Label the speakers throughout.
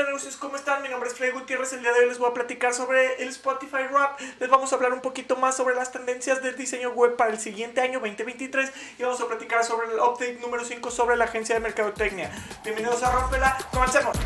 Speaker 1: de negocios, ¿cómo están? Mi nombre es Freddy Gutiérrez. El día de hoy les voy a platicar sobre el Spotify Rap. Les vamos a hablar un poquito más sobre las tendencias del diseño web para el siguiente año 2023 y vamos a platicar sobre el update número 5 sobre la agencia de mercadotecnia. Bienvenidos a Rompela, comencemos.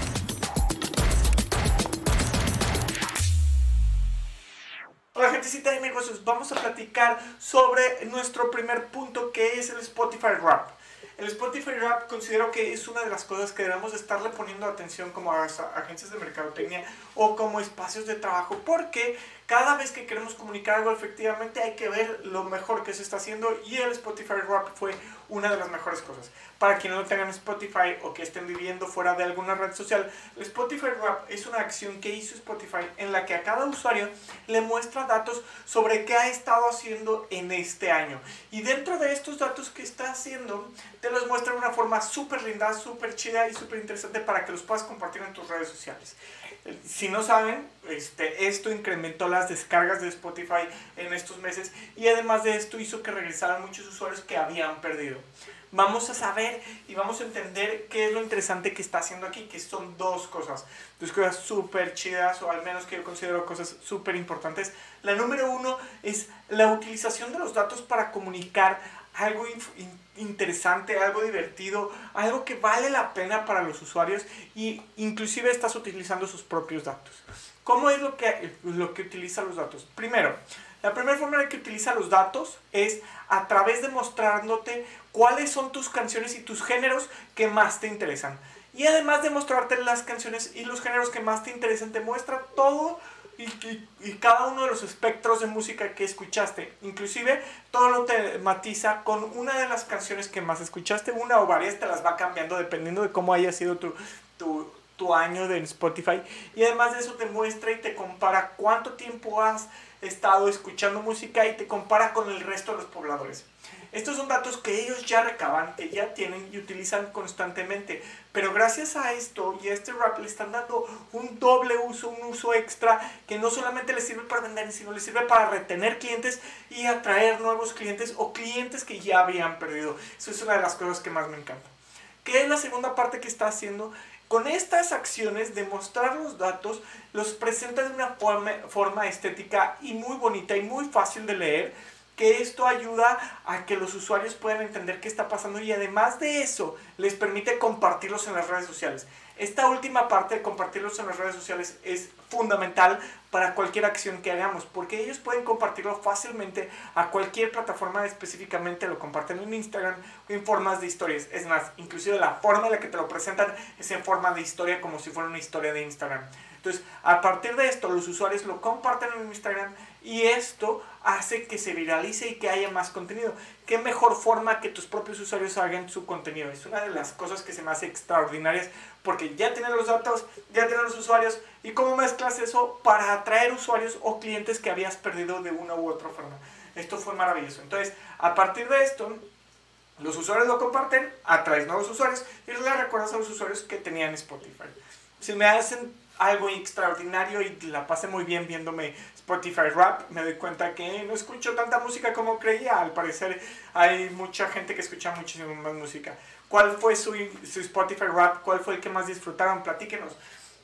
Speaker 1: Hola gentecita de negocios, vamos a platicar sobre nuestro primer punto que es el Spotify Rap. El Spotify Rap considero que es una de las cosas que debemos estarle poniendo atención como agencias de mercadotecnia o como espacios de trabajo porque cada vez que queremos comunicar algo efectivamente hay que ver lo mejor que se está haciendo y el Spotify Rap fue una de las mejores cosas. Para quienes no tengan Spotify o que estén viviendo fuera de alguna red social, el Spotify Rap es una acción que hizo Spotify en la que a cada usuario le muestra datos sobre qué ha estado haciendo en este año. Y dentro de estos datos que está haciendo, te los muestra de una forma súper linda, súper chida y súper interesante para que los puedas compartir en tus redes sociales. Si no saben, este, esto incrementó las descargas de Spotify en estos meses y además de esto hizo que regresaran muchos usuarios que habían perdido. Vamos a saber y vamos a entender qué es lo interesante que está haciendo aquí, que son dos cosas, dos cosas súper chidas o al menos que yo considero cosas súper importantes. La número uno es la utilización de los datos para comunicar algo interesante, algo divertido, algo que vale la pena para los usuarios y inclusive estás utilizando sus propios datos. ¿Cómo es lo que, lo que utiliza los datos? Primero, la primera forma en que utiliza los datos es a través de mostrándote cuáles son tus canciones y tus géneros que más te interesan. Y además de mostrarte las canciones y los géneros que más te interesan, te muestra todo y, cada uno de los espectros de música que escuchaste. Inclusive todo lo tematiza con una de las canciones que más escuchaste, una o varias te las va cambiando dependiendo de cómo haya sido tu, tu, tu año de Spotify. Y además de eso te muestra y te compara cuánto tiempo has estado escuchando música y te compara con el resto de los pobladores. Estos son datos que ellos ya recaban, que ya tienen y utilizan constantemente. Pero gracias a esto y a este rap le están dando un doble uso, un uso extra que no solamente les sirve para vender, sino les sirve para retener clientes y atraer nuevos clientes o clientes que ya habían perdido. Eso es una de las cosas que más me encanta. ¿Qué es la segunda parte que está haciendo? Con estas acciones de mostrar los datos, los presenta de una forma, forma estética y muy bonita y muy fácil de leer que esto ayuda a que los usuarios puedan entender qué está pasando y además de eso les permite compartirlos en las redes sociales. Esta última parte de compartirlos en las redes sociales es fundamental para cualquier acción que hagamos, porque ellos pueden compartirlo fácilmente a cualquier plataforma, específicamente lo comparten en Instagram en formas de historias. Es más, inclusive la forma en la que te lo presentan es en forma de historia, como si fuera una historia de Instagram. Entonces, a partir de esto, los usuarios lo comparten en Instagram y esto hace que se viralice y que haya más contenido. ¿Qué mejor forma que tus propios usuarios hagan su contenido? Es una de las cosas que se me hace extraordinarias porque ya tienen los datos, ya tienen los usuarios y cómo mezclas eso para atraer usuarios o clientes que habías perdido de una u otra forma. Esto fue maravilloso. Entonces, a partir de esto, los usuarios lo comparten, atraes nuevos usuarios y le recuerdas a los usuarios que tenían Spotify. Si me hacen algo extraordinario y la pasé muy bien viéndome Spotify Rap. Me doy cuenta que no escucho tanta música como creía. Al parecer hay mucha gente que escucha muchísimo más música. ¿Cuál fue su, su Spotify Rap? ¿Cuál fue el que más disfrutaron? Platíquenos.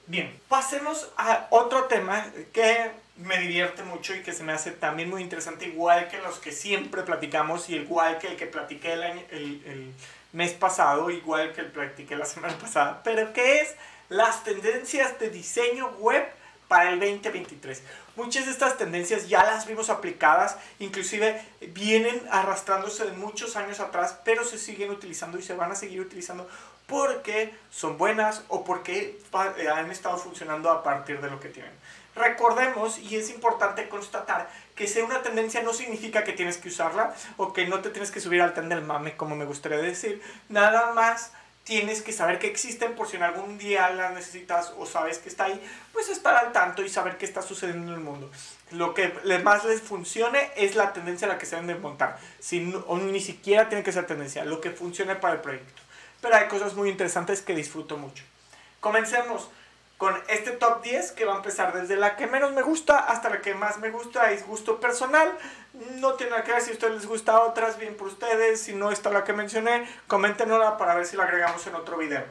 Speaker 1: Bien, pasemos a otro tema que me divierte mucho y que se me hace también muy interesante, igual que los que siempre platicamos y igual que el que platiqué el, año, el, el mes pasado, igual que el platiqué la semana pasada, pero que es las tendencias de diseño web para el 2023. Muchas de estas tendencias ya las vimos aplicadas, inclusive vienen arrastrándose de muchos años atrás, pero se siguen utilizando y se van a seguir utilizando porque son buenas o porque eh, han estado funcionando a partir de lo que tienen. Recordemos, y es importante constatar, que sea una tendencia no significa que tienes que usarla o que no te tienes que subir al tren del mame, como me gustaría decir. Nada más tienes que saber que existen por si en algún día las necesitas o sabes que está ahí, pues estar al tanto y saber qué está sucediendo en el mundo. Lo que más les funcione es la tendencia a la que se deben de montar. Si ni siquiera tiene que ser tendencia, lo que funcione para el proyecto. Pero hay cosas muy interesantes que disfruto mucho. Comencemos con este top 10 que va a empezar desde la que menos me gusta hasta la que más me gusta, es gusto personal. No tiene nada que ver si a ustedes les gusta otras, bien por ustedes. Si no está la que mencioné, coméntenla para ver si la agregamos en otro video.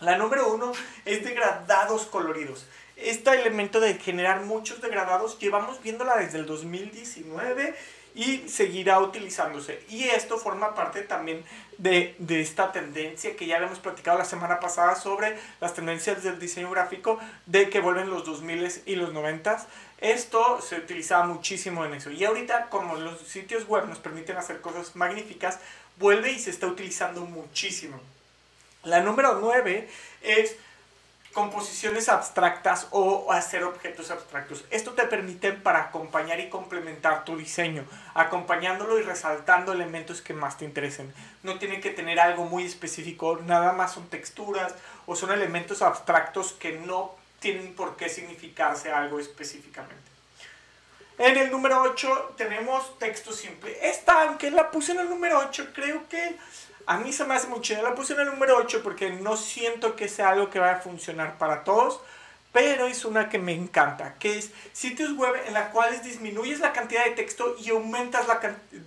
Speaker 1: La número uno es degradados coloridos. Este elemento de generar muchos degradados llevamos viéndola desde el 2019 y seguirá utilizándose. Y esto forma parte también de, de, esta tendencia que ya habíamos platicado la semana pasada sobre las tendencias del diseño gráfico de que vuelven los 2000 y los 90. Esto se utilizaba muchísimo en eso. Y ahorita como los sitios web nos permiten hacer cosas magníficas, vuelve y se está utilizando muchísimo. La número 9 es composiciones abstractas o hacer objetos abstractos. Esto te permite para acompañar y complementar tu diseño, acompañándolo y resaltando elementos que más te interesen. No tiene que tener algo muy específico, nada más son texturas o son elementos abstractos que no tienen por qué significarse algo específicamente. En el número 8 tenemos texto simple. Esta, aunque la puse en el número 8, creo que a mí se me hace mucho. La puse en el número 8 porque no siento que sea algo que vaya a funcionar para todos. Pero es una que me encanta, que es sitios web en la cuales disminuyes la cantidad de texto y aumentas la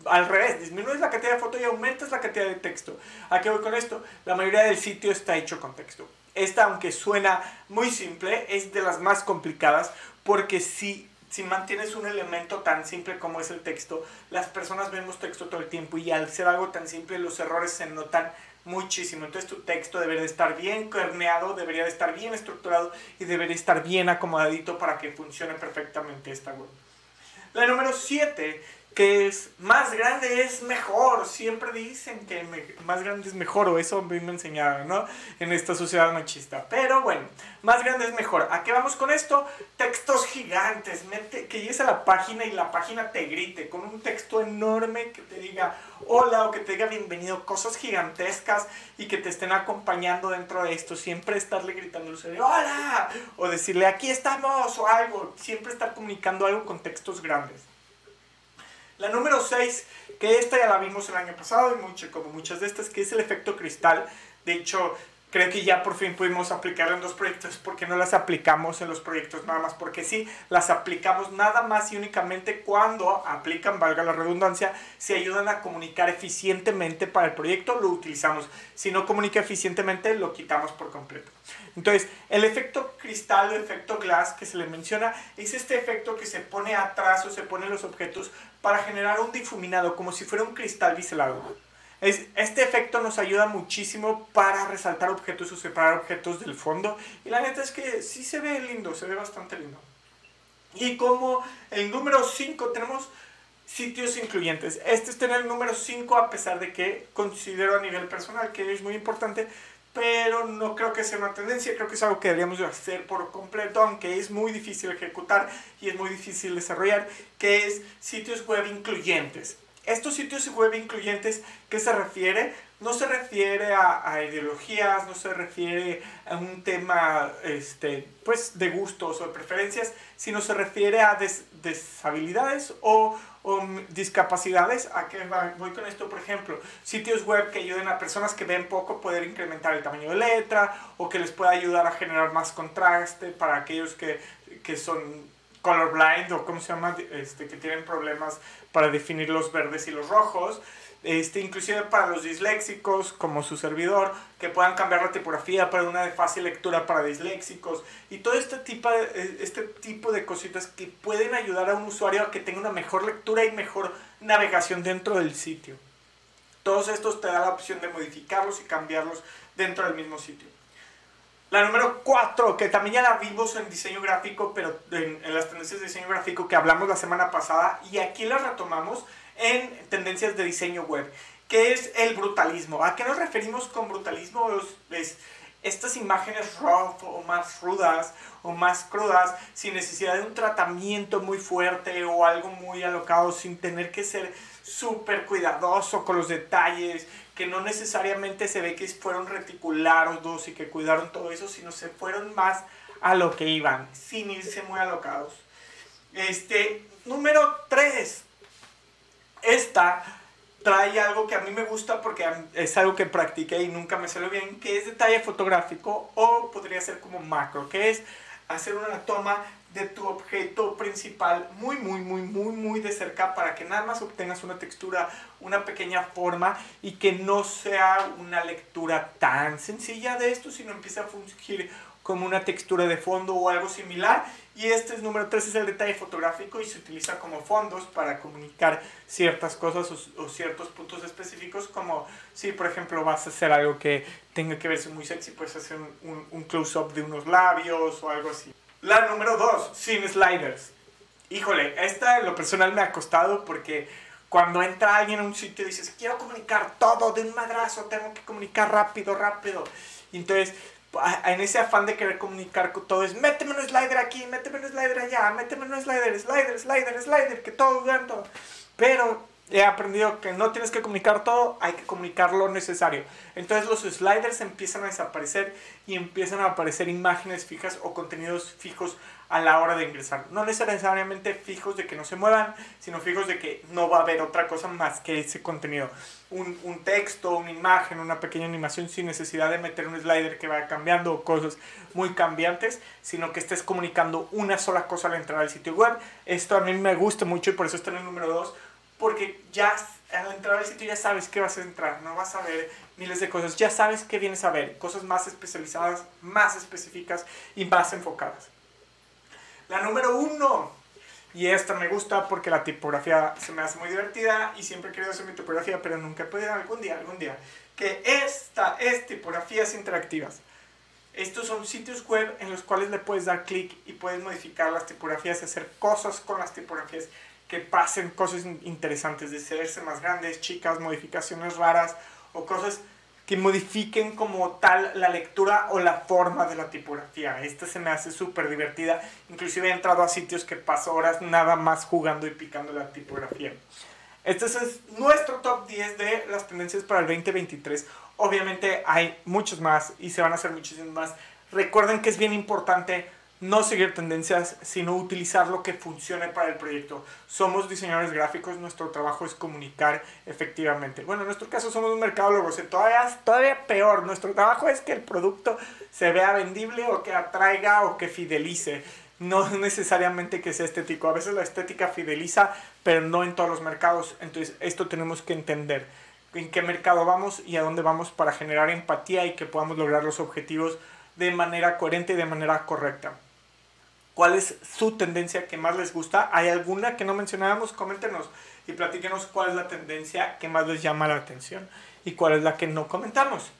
Speaker 1: al revés, disminuyes la cantidad de foto y aumentas la cantidad de texto. ¿A qué voy con esto? La mayoría del sitio está hecho con texto. Esta, aunque suena muy simple, es de las más complicadas porque si si mantienes un elemento tan simple como es el texto, las personas vemos texto todo el tiempo y al ser algo tan simple los errores se notan muchísimo. Entonces tu texto debería de estar bien corneado, debería de estar bien estructurado y debería estar bien acomodadito para que funcione perfectamente esta web. La número 7 que es más grande es mejor. Siempre dicen que más grande es mejor, o eso me enseñaron, ¿no? En esta sociedad machista. Pero bueno, más grande es mejor. ¿A qué vamos con esto? Textos gigantes. Mete, que llegues a la página y la página te grite con un texto enorme que te diga hola o que te diga bienvenido, cosas gigantescas y que te estén acompañando dentro de esto. Siempre estarle gritando hola o decirle aquí estamos o algo. Siempre estar comunicando algo con textos grandes. La número 6, que esta ya la vimos el año pasado y mucho, como muchas de estas, que es el efecto cristal. De hecho, creo que ya por fin pudimos aplicarla en dos proyectos porque no las aplicamos en los proyectos nada más porque sí, las aplicamos nada más y únicamente cuando aplican, valga la redundancia, se ayudan a comunicar eficientemente para el proyecto, lo utilizamos. Si no comunica eficientemente, lo quitamos por completo. Entonces, el efecto cristal o efecto glass que se le menciona es este efecto que se pone atrás o se pone en los objetos para generar un difuminado, como si fuera un cristal biselado este efecto nos ayuda muchísimo para resaltar objetos o separar objetos del fondo. Y la neta es que sí se ve lindo, se ve bastante lindo. Y como el número 5 tenemos sitios incluyentes. Este es tener el número 5 a pesar de que considero a nivel personal que es muy importante, pero no creo que sea una tendencia, creo que es algo que deberíamos hacer por completo, aunque es muy difícil ejecutar y es muy difícil desarrollar, que es sitios web incluyentes. Estos sitios web incluyentes, ¿qué se refiere? No se refiere a, ideologías, no se refiere a un tema este, pues, de gustos o de preferencias, sino se refiere a deshabilidades o, o, discapacidades. ¿A qué voy con esto? Por ejemplo, sitios web que ayuden a personas que ven poco poder incrementar el tamaño de letra o que les pueda ayudar a generar más contraste para aquellos que, que son colorblind o cómo se llama, este, que tienen problemas para definir los verdes y los rojos, este, inclusive para los disléxicos, como su servidor, que puedan cambiar la tipografía para una de fácil lectura para disléxicos, y todo este tipo, de, este tipo de cositas que pueden ayudar a un usuario a que tenga una mejor lectura y mejor navegación dentro del sitio. Todos estos te da la opción de modificarlos y cambiarlos dentro del mismo sitio. La número 4, que también ya la vimos en diseño gráfico, pero en, las tendencias de diseño gráfico que hablamos la semana pasada, y aquí la retomamos en tendencias de diseño web, que es el brutalismo. ¿A qué nos referimos con brutalismo? Es, estas imágenes rough o más rudas o más crudas, sin necesidad de un tratamiento muy fuerte o algo muy alocado, sin tener que ser súper cuidadoso con los detalles, que no necesariamente se ve que fueron reticulados y que cuidaron todo eso, sino se fueron más a lo que iban, sin irse muy alocados. Este, número 3. Esta trae algo que a mí me gusta porque es algo que practiqué y nunca me salió bien, que es detalle fotográfico o podría ser como macro, que es hacer una toma de tu objeto principal muy, muy, muy, muy, muy de cerca para que nada más obtengas una textura, una pequeña forma y que no sea una lectura tan sencilla de esto, sino empiece a fungir como una textura de fondo o algo similar. Y este es número 3, es el detalle fotográfico y se utiliza como fondos para comunicar ciertas cosas o, ciertos puntos específicos, como si por ejemplo vas a hacer algo que tenga que verse muy sexy, puedes hacer un, un close-up de unos labios o algo así. La número 2, sin sliders. Híjole, esta en lo personal me ha costado porque cuando entra alguien a un sitio y dices, quiero comunicar todo de un madrazo, tengo que comunicar rápido, rápido. Y entonces, en ese afán de querer comunicar con todo, es méteme un slider aquí, méteme un slider allá, méteme un slider, slider, slider, slider, que todo dando. Pero he aprendido que no tienes que comunicar todo, hay que comunicar lo necesario. Entonces los sliders empiezan a desaparecer y empiezan a aparecer imágenes fijas o contenidos fijos a la hora de ingresar. No necesariamente fijos de que no se muevan, sino fijos de que no va a haber otra cosa más que ese contenido. Un, un texto, una imagen, una pequeña animación sin necesidad de meter un slider que vaya cambiando o cosas muy cambiantes, sino que estés comunicando una sola cosa al entrar al sitio web. Esto a mí me gusta mucho y por eso está en el número 2 porque ya al entrar al sitio ya sabes que vas a entrar, no vas a ver miles de cosas, ya sabes que vienes a ver, cosas más especializadas, más específicas y más enfocadas. La número uno, y esta me gusta porque la tipografía se me hace muy divertida y siempre he querido hacer mi tipografía, pero nunca he podido algún día, algún día, que esta es tipografías interactivas. Estos son sitios web en los cuales le puedes dar clic y puedes modificar las tipografías hacer cosas con las tipografías que pasen cosas interesantes, de hacerse más grandes, chicas, modificaciones raras o cosas que modifiquen como tal la lectura o la forma de la tipografía. Esta se me hace súper divertida. Inclusive he entrado a sitios que paso horas nada más jugando y picando la tipografía. Este es nuestro top 10 de las tendencias para el 2023. Obviamente hay muchos más y se van a hacer muchísimos más. Recuerden que es bien importante no seguir tendencias, sino utilizar lo que funcione para el proyecto. Somos diseñadores gráficos, nuestro trabajo es comunicar efectivamente. Bueno, en nuestro caso somos un mercadólogo, o todavía, todavía peor. Nuestro trabajo es que el producto se vea vendible o que atraiga o que fidelice. No necesariamente que sea estético. A veces la estética fideliza, pero no en todos los mercados. Entonces, esto tenemos que entender en qué mercado vamos y a dónde vamos para generar empatía y que podamos lograr los objetivos de manera coherente y de manera correcta cuál es su tendencia que más les gusta. ¿Hay alguna que no mencionábamos? Coméntenos y platíquenos cuál es la tendencia que más les llama la atención y cuál es la que no comentamos.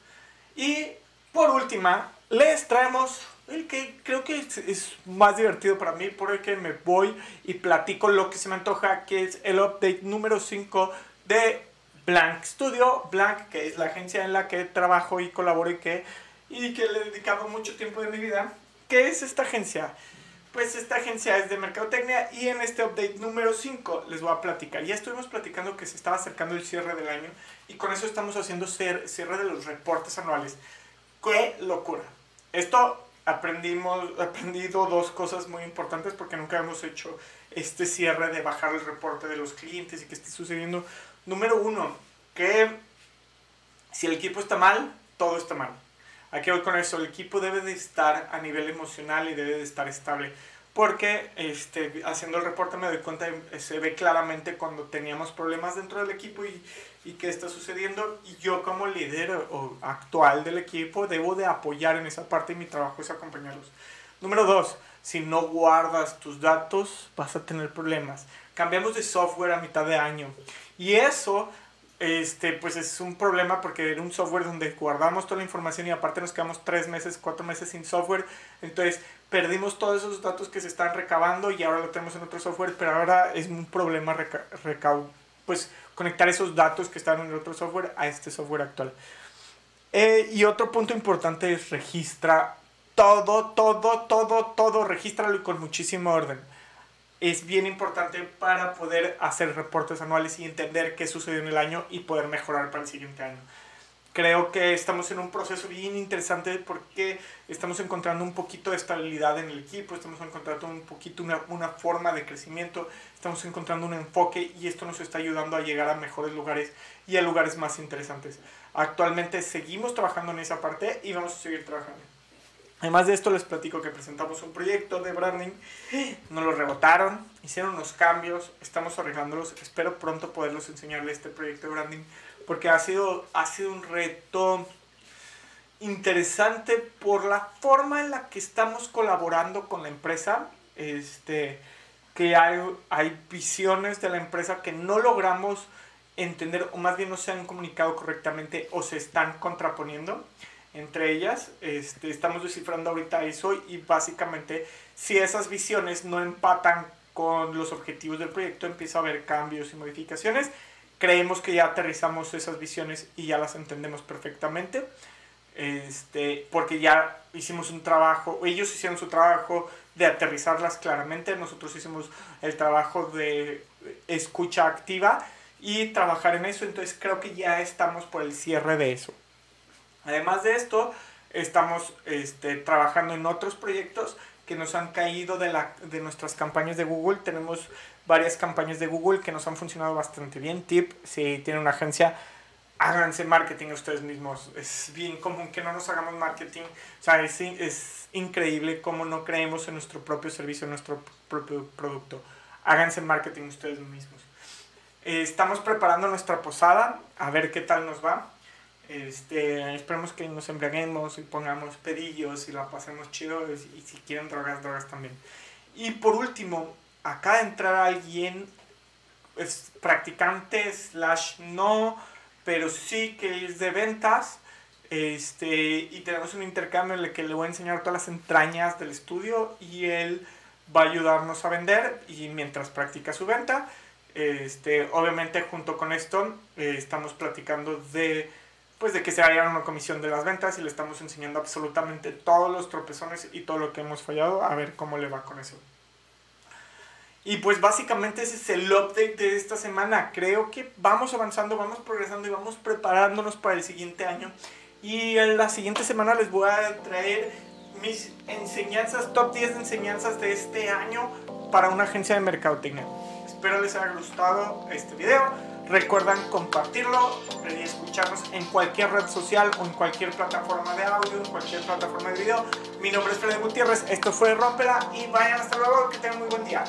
Speaker 1: Y por última, les traemos el que creo que es, más divertido para mí, por el que me voy y platico lo que se me antoja, que es el update número 5 de Blank Studio. Blank, que es la agencia en la que trabajo y colaboro y que, y que le he dedicado mucho tiempo de mi vida. ¿Qué es esta agencia? Pues esta agencia es de Mercadotecnia y en este update número 5 les voy a platicar. Ya estuvimos platicando que se estaba acercando el cierre del año y con eso estamos haciendo cierre de los reportes anuales. ¡Qué locura! Esto aprendimos, aprendido dos cosas muy importantes porque nunca hemos hecho este cierre de bajar el reporte de los clientes y que esté sucediendo. Número uno, que si el equipo está mal, todo está mal. Aquí voy con eso? El equipo debe de estar a nivel emocional y debe de estar estable. Porque este, haciendo el reporte me doy cuenta, se ve claramente cuando teníamos problemas dentro del equipo y, y qué está sucediendo. Y yo como líder o actual del equipo debo de apoyar en esa parte y mi trabajo es acompañarlos. Número dos, si no guardas tus datos vas a tener problemas. Cambiamos de software a mitad de año. Y eso este, pues es un problema porque era un software donde guardamos toda la información y aparte nos quedamos tres meses, cuatro meses sin software. Entonces perdimos todos esos datos que se están recabando y ahora lo tenemos en otro software, pero ahora es un problema pues conectar esos datos que están en el otro software a este software actual. Eh, y otro punto importante es registra todo, todo, todo, todo, regístralo con muchísimo orden es bien importante para poder hacer reportes anuales y entender qué sucedió en el año y poder mejorar para el siguiente año. Creo que estamos en un proceso bien interesante porque estamos encontrando un poquito de estabilidad en el equipo, estamos encontrando un poquito una, una forma de crecimiento, estamos encontrando un enfoque y esto nos está ayudando a llegar a mejores lugares y a lugares más interesantes. Actualmente seguimos trabajando en esa parte y vamos a seguir trabajando. Además de esto les platico que presentamos un proyecto de branding, nos lo rebotaron, hicieron unos cambios, estamos arreglándolos, espero pronto poderlos enseñarles este proyecto de branding porque ha sido, ha sido un reto interesante por la forma en la que estamos colaborando con la empresa, este, que hay, hay visiones de la empresa que no logramos entender o más bien no se han comunicado correctamente o se están contraponiendo entre ellas. Este, estamos descifrando ahorita eso y básicamente si esas visiones no empatan con los objetivos del proyecto, empieza a haber cambios y modificaciones. Creemos que ya aterrizamos esas visiones y ya las entendemos perfectamente. Este, porque ya hicimos un trabajo, ellos hicieron su trabajo de aterrizarlas claramente, nosotros hicimos el trabajo de escucha activa y trabajar en eso, entonces creo que ya estamos por el cierre de eso. Además de esto, estamos este, trabajando en otros proyectos que nos han caído de, la, de nuestras campañas de Google. Tenemos varias campañas de Google que nos han funcionado bastante bien. Tip, si tienen una agencia, háganse marketing ustedes mismos. Es bien común que no nos hagamos marketing. O sea, es, es increíble cómo no creemos en nuestro propio servicio, en nuestro propio producto. Háganse marketing ustedes mismos. Eh, estamos preparando nuestra posada, a ver qué tal nos va. Este, esperemos que nos embriaguemos y pongamos pedillos y la pasemos chido y, si quieren drogas, drogas también. Y por último, acá de entrar alguien, es practicante slash no, pero sí que es de ventas. Este, y tenemos un intercambio en el que le voy a enseñar todas las entrañas del estudio y él va a ayudarnos a vender y mientras practica su venta. Este, obviamente junto con esto eh, estamos platicando de pues de que se haga una comisión de las ventas y le estamos enseñando absolutamente todos los tropezones y todo lo que hemos fallado, a ver cómo le va con eso. Y pues básicamente ese es el update de esta semana. Creo que vamos avanzando, vamos progresando y vamos preparándonos para el siguiente año. Y en la siguiente semana les voy a traer mis enseñanzas, top 10 de enseñanzas de este año para una agencia de mercadotecnia. Espero les haya gustado este video. Recuerdan compartirlo y escucharnos en cualquier red social o en cualquier plataforma de audio, en cualquier plataforma de video. Mi nombre es Freddy Gutiérrez, esto fue Rompela y vayan hasta luego, que tengan muy buen día.